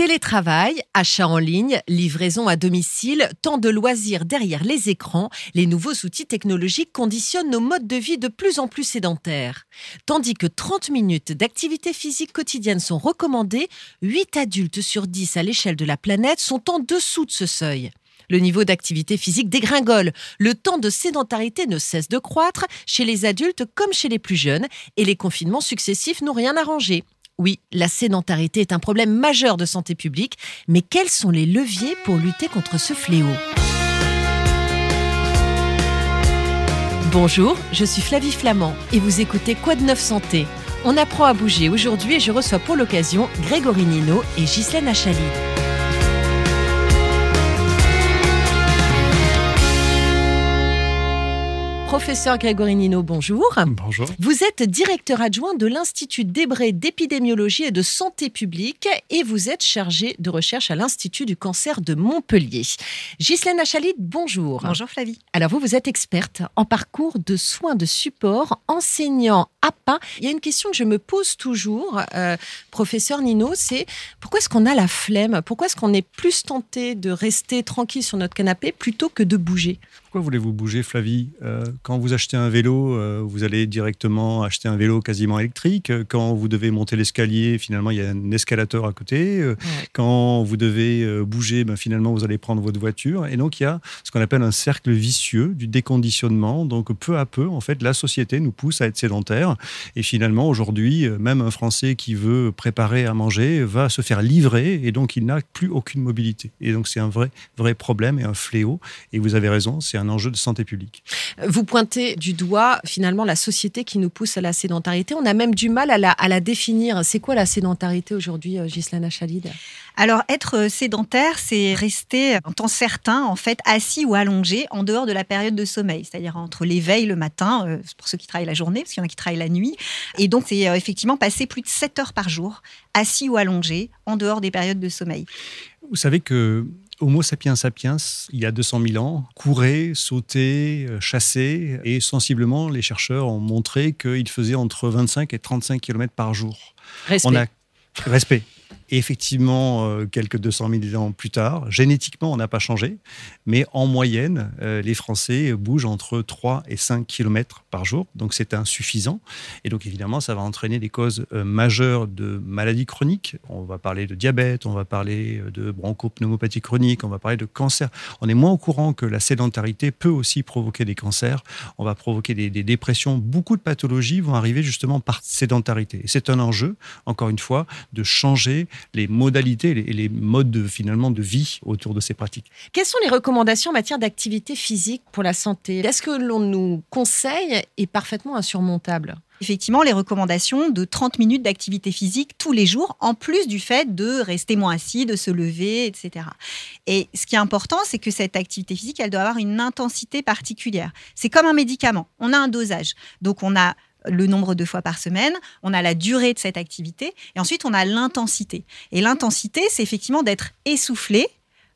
Télétravail, achat en ligne, livraison à domicile, tant de loisirs derrière les écrans, les nouveaux outils technologiques conditionnent nos modes de vie de plus en plus sédentaires. Tandis que 30 minutes d'activité physique quotidienne sont recommandées, 8 adultes sur 10 à l'échelle de la planète sont en dessous de ce seuil. Le niveau d'activité physique dégringole. Le temps de sédentarité ne cesse de croître chez les adultes comme chez les plus jeunes et les confinements successifs n'ont rien arrangé. Oui, la sédentarité est un problème majeur de santé publique, mais quels sont les leviers pour lutter contre ce fléau? Bonjour, je suis Flavie Flamand et vous écoutez Quoi de neuf santé? On apprend à bouger aujourd'hui et je reçois pour l'occasion Grégory Nino et Ghislaine Achalid. Professeur Grégory Nino, bonjour. Bonjour. Vous êtes directeur adjoint de l'Institut d'Hébré d'épidémiologie et de santé publique et vous êtes chargé de recherche à l'Institut du cancer de Montpellier. Ghislaine Achalit, bonjour. Bonjour Flavie. Alors vous, vous êtes experte en parcours de soins de support, enseignant Il y a une question que je me pose toujours, euh, professeur Nino, c'est pourquoi est-ce qu'on a la flemme? Pourquoi est-ce qu'on est plus tenté de rester tranquille sur notre canapé plutôt que de bouger? Pourquoi voulez-vous bouger, Flavie? Euh, quand vous achetez un vélo, euh, vous allez directement acheter un vélo quasiment électrique. Quand vous devez monter l'escalier, finalement, il y a un escalateur à côté. Quand vous devez bouger, ben, finalement, vous allez prendre votre voiture. Et donc, il y a ce qu'on appelle un cercle vicieux du déconditionnement. Donc, peu à peu, en fait, la société nous pousse à être sédentaire. Et finalement, aujourd'hui, même un Français qui veut préparer à manger va se faire livrer et donc il n'a plus aucune mobilité. Et donc, c'est un vrai, vrai problème et un fléau. Et vous avez raison, c'est un enjeu de santé publique. Vous pointer du doigt finalement la société qui nous pousse à la sédentarité. On a même du mal à la, à la définir. C'est quoi la sédentarité aujourd'hui, euh, Gislaine Chalid Alors, être sédentaire, c'est rester en temps certain, en fait, assis ou allongé en dehors de la période de sommeil, c'est-à-dire entre l'éveil le matin, euh, pour ceux qui travaillent la journée, parce qu'il y en a qui travaillent la nuit. Et donc, c'est euh, effectivement passer plus de 7 heures par jour, assis ou allongé, en dehors des périodes de sommeil. Vous savez que Homo sapiens sapiens, il y a 200 000 ans, courait, sautait, euh, chassait, et sensiblement, les chercheurs ont montré qu'il faisait entre 25 et 35 km par jour. Respect. On a respect. Effectivement, euh, quelques 200 000 ans plus tard, génétiquement, on n'a pas changé, mais en moyenne, euh, les Français bougent entre 3 et 5 km par jour, donc c'est insuffisant. Et donc évidemment, ça va entraîner des causes euh, majeures de maladies chroniques. On va parler de diabète, on va parler de bronchopneumopathie chronique, on va parler de cancer. On est moins au courant que la sédentarité peut aussi provoquer des cancers, on va provoquer des, des dépressions. Beaucoup de pathologies vont arriver justement par sédentarité. Et c'est un enjeu, encore une fois, de changer les modalités et les modes de, finalement de vie autour de ces pratiques. Quelles sont les recommandations en matière d'activité physique pour la santé? Est-ce que l'on nous conseille est parfaitement insurmontable? Effectivement les recommandations de 30 minutes d'activité physique tous les jours, en plus du fait de rester moins assis, de se lever, etc. Et ce qui est important, c'est que cette activité physique, elle doit avoir une intensité particulière. C'est comme un médicament, on a un dosage. Donc on a le nombre de fois par semaine, on a la durée de cette activité, et ensuite on a l'intensité. Et l'intensité, c'est effectivement d'être essoufflé,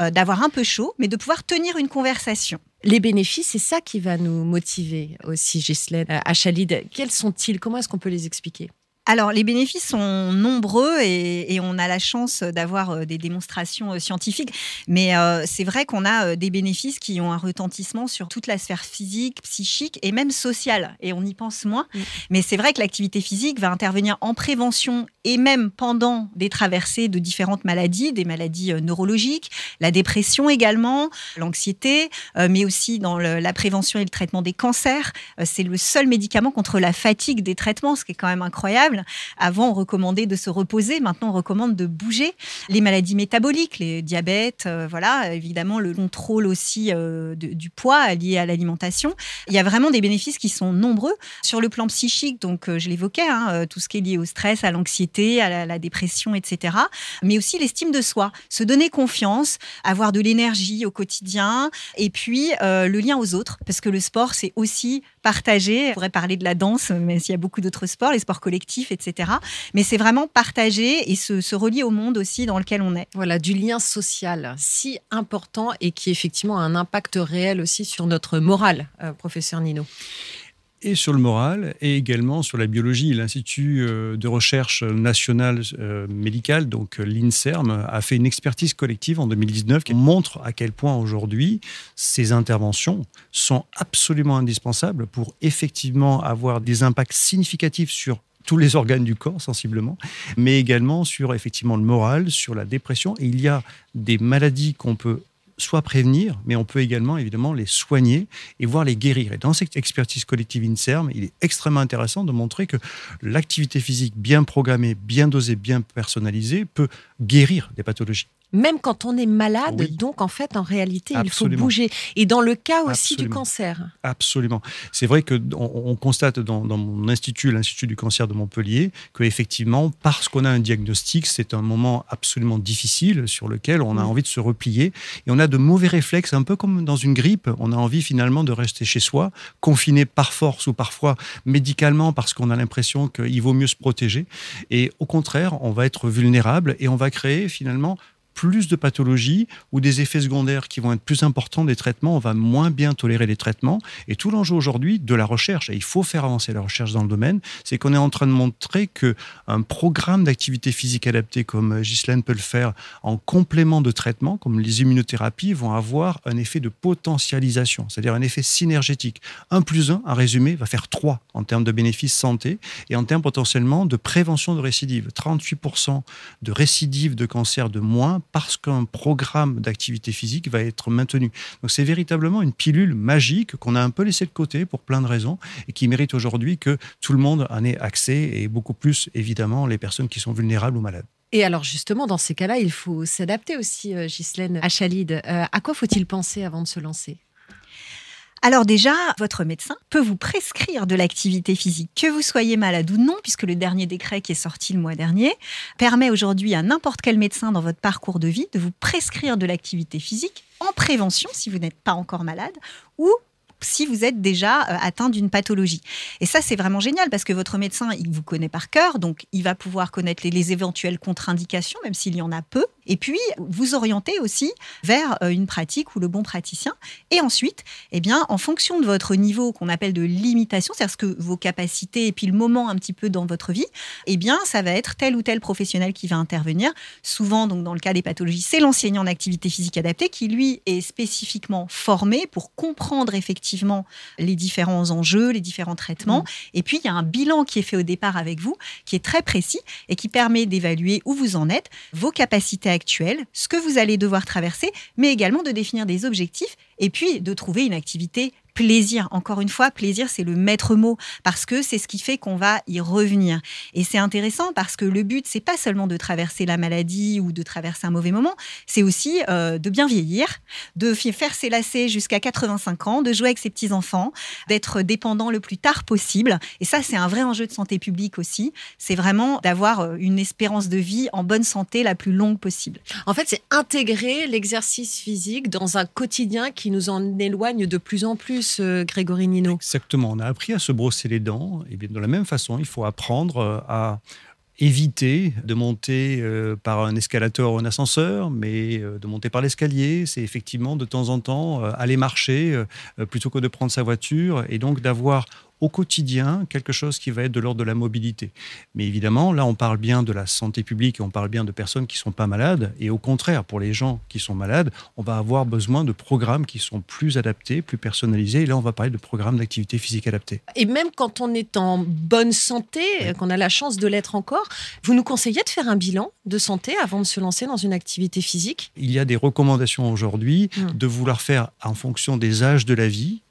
euh, d'avoir un peu chaud, mais de pouvoir tenir une conversation. Les bénéfices, c'est ça qui va nous motiver aussi, Ghislaine Achalid. Euh, Quels sont-ils? Comment est-ce qu'on peut les expliquer? Alors, les bénéfices sont nombreux et, on a la chance d'avoir euh, des démonstrations euh, scientifiques, mais euh, c'est vrai qu'on a des bénéfices qui ont un retentissement sur toute la sphère physique, psychique et même sociale, et on y pense moins. Mais c'est vrai que l'activité physique va intervenir en prévention et même pendant des traversées de différentes maladies, des maladies neurologiques, la dépression également, l'anxiété, mais aussi dans la prévention et le traitement des cancers. c'est le seul médicament contre la fatigue des traitements, ce qui est quand même incroyable. Avant, on recommandait de se reposer. Maintenant, on recommande de bouger. Les maladies métaboliques, les diabètes, euh, voilà, évidemment, le contrôle aussi euh, du poids lié à l'alimentation. Il y a vraiment des bénéfices qui sont nombreux. Sur le plan psychique, donc, euh, je l'évoquais, hein, tout ce qui est lié au stress, à l'anxiété, à la, dépression, etc. Mais aussi l'estime de soi. Se donner confiance, avoir de l'énergie au quotidien. Et puis, le lien aux autres. Parce que le sport, c'est aussi partager. On pourrait parler de la danse, mais s'il y a beaucoup d'autres sports, les sports collectifs etc. Mais c'est vraiment partager et se, relier au monde aussi dans lequel on est. Voilà, du lien social si important et qui effectivement a un impact réel aussi sur notre morale, euh, professeur Nino. Et sur le moral et également sur la biologie. L'Institut euh, de recherche national euh, médical, donc euh, l'INSERM, a fait une expertise collective en 2019 qui montre à quel point aujourd'hui ces interventions sont absolument indispensables pour effectivement avoir des impacts significatifs sur tous les organes du corps sensiblement, mais également sur effectivement le moral, sur la dépression. Il y a des maladies qu'on peut soit prévenir, mais on peut également évidemment les soigner et voir les guérir. Et dans cette expertise collective INSERM, il est extrêmement intéressant de montrer que l'activité physique bien programmée, bien dosée, bien personnalisée peut guérir des pathologies même quand on est malade. Donc, en fait, en réalité, il faut bouger. Et dans le cas aussi du cancer. Absolument. C'est vrai que on, constate dans, mon institut, l'Institut du cancer de Montpellier, que effectivement, parce qu'on a un diagnostic, c'est un moment absolument difficile sur lequel on a envie de se replier et on a de mauvais réflexes, un peu comme dans une grippe. On a envie finalement de rester chez soi, confiné par force ou parfois médicalement parce qu'on a l'impression qu'il vaut mieux se protéger. Et au contraire, on va être vulnérable et on va créer finalement plus de pathologies ou des effets secondaires qui vont être plus importants des traitements, on va moins bien tolérer les traitements. Et tout l'enjeu aujourd'hui de la recherche, et il faut faire avancer la recherche dans le domaine, c'est qu'on est en train de montrer que un programme d'activité physique adapté comme Ghislaine peut le faire en complément de traitement, comme les immunothérapies, vont avoir un effet de potentialisation, c'est-à-dire un effet synergétique. 1 plus 1, en résumé, va faire 3 en termes de bénéfices santé et en termes potentiellement de prévention de récidive. 38% de récidive de cancer de moins parce qu'un programme d'activité physique va être maintenu. Donc c'est véritablement une pilule magique qu'on a un peu laissée de côté pour plein de raisons et qui mérite aujourd'hui que tout le monde en ait accès et beaucoup plus évidemment les personnes qui sont vulnérables ou malades. Et alors justement, dans ces cas-là, il faut s'adapter aussi, euh, Ghislaine Achalide. Euh, à quoi faut-il penser avant de se lancer? Alors déjà, votre médecin peut vous prescrire de l'activité physique, que vous soyez malade ou non, puisque le dernier décret qui est sorti le mois dernier permet aujourd'hui à n'importe quel médecin dans votre parcours de vie de vous prescrire de l'activité physique en prévention si vous n'êtes pas encore malade ou si vous êtes déjà euh, atteint d'une pathologie. Et ça, c'est vraiment génial parce que votre médecin, il vous connaît par cœur, donc il va pouvoir connaître les, les éventuelles contre-indications, même s'il y en a peu, et puis vous orienter aussi vers euh, une pratique ou le bon praticien. Et ensuite, eh bien, en fonction de votre niveau qu'on appelle de limitation, c'est-à-dire que vos capacités et puis le moment un petit peu dans votre vie, eh bien, ça va être tel ou tel professionnel qui va intervenir. Souvent, donc dans le cas des pathologies, c'est l'enseignant en activité physique adaptée qui lui est spécifiquement formé pour comprendre effectivement les différents enjeux, les différents traitements. Mmh. Et puis il y a un bilan qui est fait au départ avec vous, qui est très précis et qui permet d'évaluer où vous en êtes, vos capacités ce que vous allez devoir traverser, mais également de définir des objectifs et puis de trouver une activité plaisir. Encore une fois, plaisir, c'est le maître mot parce que c'est ce qui fait qu'on va y revenir. Et c'est intéressant parce que le but, c'est pas seulement de traverser la maladie ou de traverser un mauvais moment, c'est aussi euh, de bien vieillir, de faire ses lacets jusqu'à 85 ans, de jouer avec ses petits enfants, d'être dépendant le plus tard possible. Et ça, c'est un vrai enjeu de santé publique aussi. C'est vraiment d'avoir euh, une espérance de vie en bonne santé la plus longue possible. En fait, c'est intégrer l'exercice physique dans un quotidien qui nous en éloigne de plus en plus. Grégory Nino Exactement. On a appris à se brosser les dents. Et bien, de la même façon, il faut apprendre euh, à éviter de monter euh, par un escalator ou un ascenseur, mais euh, de monter par l'escalier. C'est effectivement de temps en temps aller marcher plutôt que de prendre sa voiture et donc d'avoir au quotidien quelque chose qui va être de l'ordre de la mobilité. Mais évidemment, là, on parle bien de la santé publique et on parle bien de personnes qui ne sont pas malades. Et au contraire, pour les gens qui sont malades, on va avoir besoin de programmes qui sont plus adaptés, plus personnalisés. Et là, on va parler de programmes d'activité physique adaptés. Et même quand on est en bonne santé, qu'on a la chance de l'être encore, vous nous conseillez de faire un bilan de santé avant de se lancer dans une activité physique? Il y a des recommandations aujourd'hui mmh. de vouloir faire en fonction des âges de la vie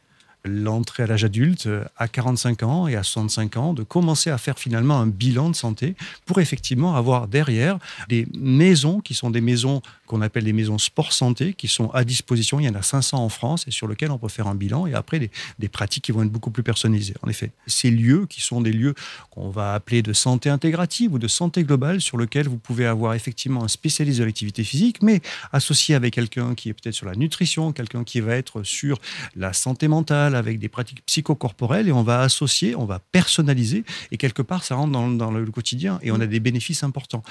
l'entrée à l'âge adulte à 45 ans et à 65 ans, de commencer à faire finalement un bilan de santé pour effectivement avoir derrière des maisons qui sont des maisons qu'on appelle des maisons sport santé qui sont à disposition. Il y en a 500 en France et sur lesquelles on peut faire un bilan et après des, des pratiques qui vont être beaucoup plus personnalisées. En effet, ces lieux qui sont des lieux qu'on va appeler de santé intégrative ou de santé globale sur lesquels vous pouvez avoir effectivement un spécialiste de l'activité physique mais associé avec quelqu'un qui est peut-être sur la nutrition, quelqu'un qui va être sur la santé mentale, avec des pratiques psychocorporelles et on va associer, on va personnaliser et quelque part ça rentre dans, le quotidien et on a des bénéfices importants.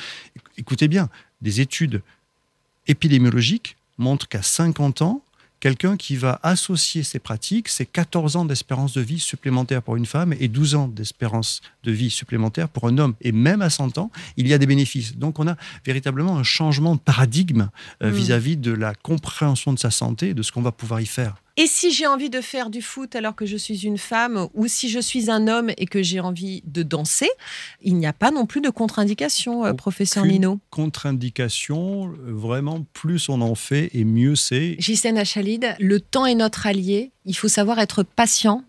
Écoutez bien, des études épidémiologiques montrent qu'à 50 ans, quelqu'un qui va associer ces pratiques, c'est 14 ans d'espérance de vie supplémentaire pour une femme et 12 ans d'espérance de vie supplémentaire pour un homme. Et même à 100 ans, il y a des bénéfices. Donc on a véritablement un changement de paradigme euh, Mm. vis-à-vis de la compréhension de sa santé et de ce qu'on va pouvoir y faire. Et si j'ai envie de faire du foot alors que je suis une femme, ou si je suis un homme et que j'ai envie de danser, il n'y a pas non plus de contre-indication, euh, professeur Lino. Contre-indication, euh, vraiment, plus on en fait et mieux c'est. Gisèle Achalid, le temps est notre allié. Il faut savoir être patient.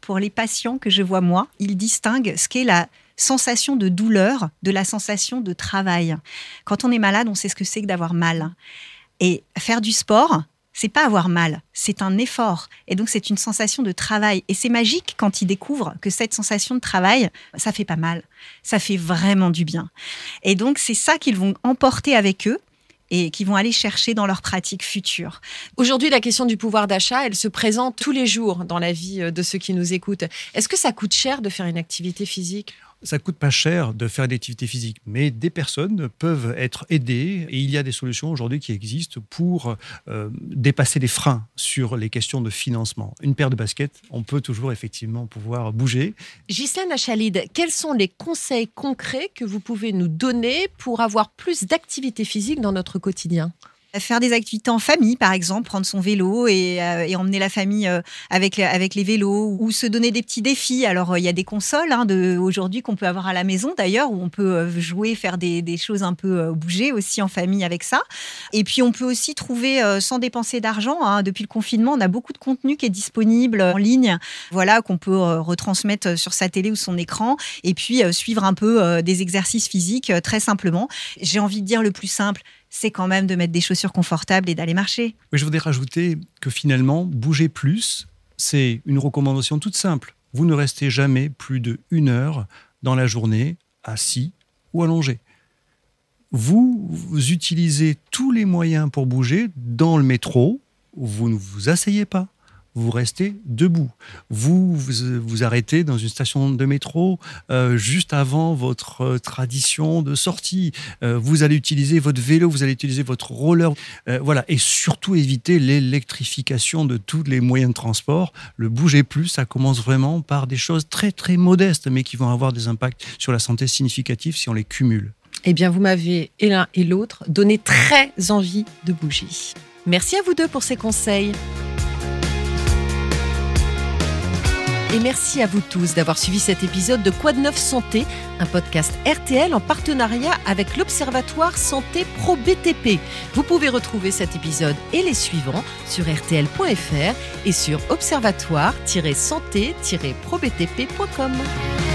Pour les patients que je vois moi, ils distinguent ce qu'est la sensation de douleur de la sensation de travail. Quand on est malade, on sait ce que c'est que d'avoir mal. Et faire du sport, c'est pas avoir mal, c'est un effort. Et donc c'est une sensation de travail. Et c'est magique quand ils découvrent que cette sensation de travail, ça fait pas mal. Ça fait vraiment du bien. Et donc c'est ça qu'ils vont emporter avec eux et qu'ils vont aller chercher dans leur pratique future. Aujourd'hui, la question du pouvoir d'achat, elle se présente tous les jours dans la vie euh, de ceux qui nous écoutent. Est-ce que ça coûte cher de faire une activité physique? Ça coûte pas cher de faire des activités physiques, mais des personnes peuvent être aidées et il y a des solutions aujourd'hui qui existent pour euh, dépasser les freins sur les questions de financement. Une paire de baskets, on peut toujours effectivement pouvoir bouger. Ghislaine Achalid, quels sont les conseils concrets que vous pouvez nous donner pour avoir plus d'activité physique dans notre quotidien? Faire des activités en famille, par exemple, prendre son vélo et, euh, et emmener la famille euh, avec, avec les vélos, ou se donner des petits défis. Alors, euh, il y a des consoles hein, de, aujourd'hui qu'on peut avoir à la maison, d'ailleurs, où on peut euh, jouer, faire des, des choses un peu euh, bouger aussi en famille avec ça. Et puis, on peut aussi trouver, sans dépenser d'argent, hein, depuis le confinement, on a beaucoup de contenu qui est disponible en ligne, voilà, qu'on peut retransmettre sur sa télé ou son écran, et puis suivre un peu des exercices physiques très simplement. J'ai envie de dire le plus simple, c'est quand même de mettre des chaussures confortables et d'aller marcher. Mais je voudrais rajouter que finalement, bouger plus, c'est une recommandation toute simple. Vous ne restez jamais plus de une heure dans la journée assis ou allongé. Vous, vous utilisez tous les moyens pour bouger dans le métro. Vous ne vous asseyez pas. Vous restez debout. Vous vous, vous arrêtez dans une station de métro euh, juste avant votre euh, tradition de sortie. Euh, vous allez utiliser votre vélo, vous allez utiliser votre roller. Voilà. Et surtout éviter l'électrification de tous les moyens de transport. Le bouger plus, ça commence vraiment par des choses très très modestes, mais qui vont avoir des impacts sur la santé significatifs si on les cumule. Eh bien, vous m'avez, et l'un et l'autre, donné très envie de bouger. Merci à vous deux pour ces conseils. Et merci à vous tous d'avoir suivi cet épisode de Quoi de neuf santé, un podcast RTL en partenariat avec l'Observatoire Santé Pro BTP. Vous pouvez retrouver cet épisode et les suivants sur rtl.fr et sur observatoire-santé-probtp.com.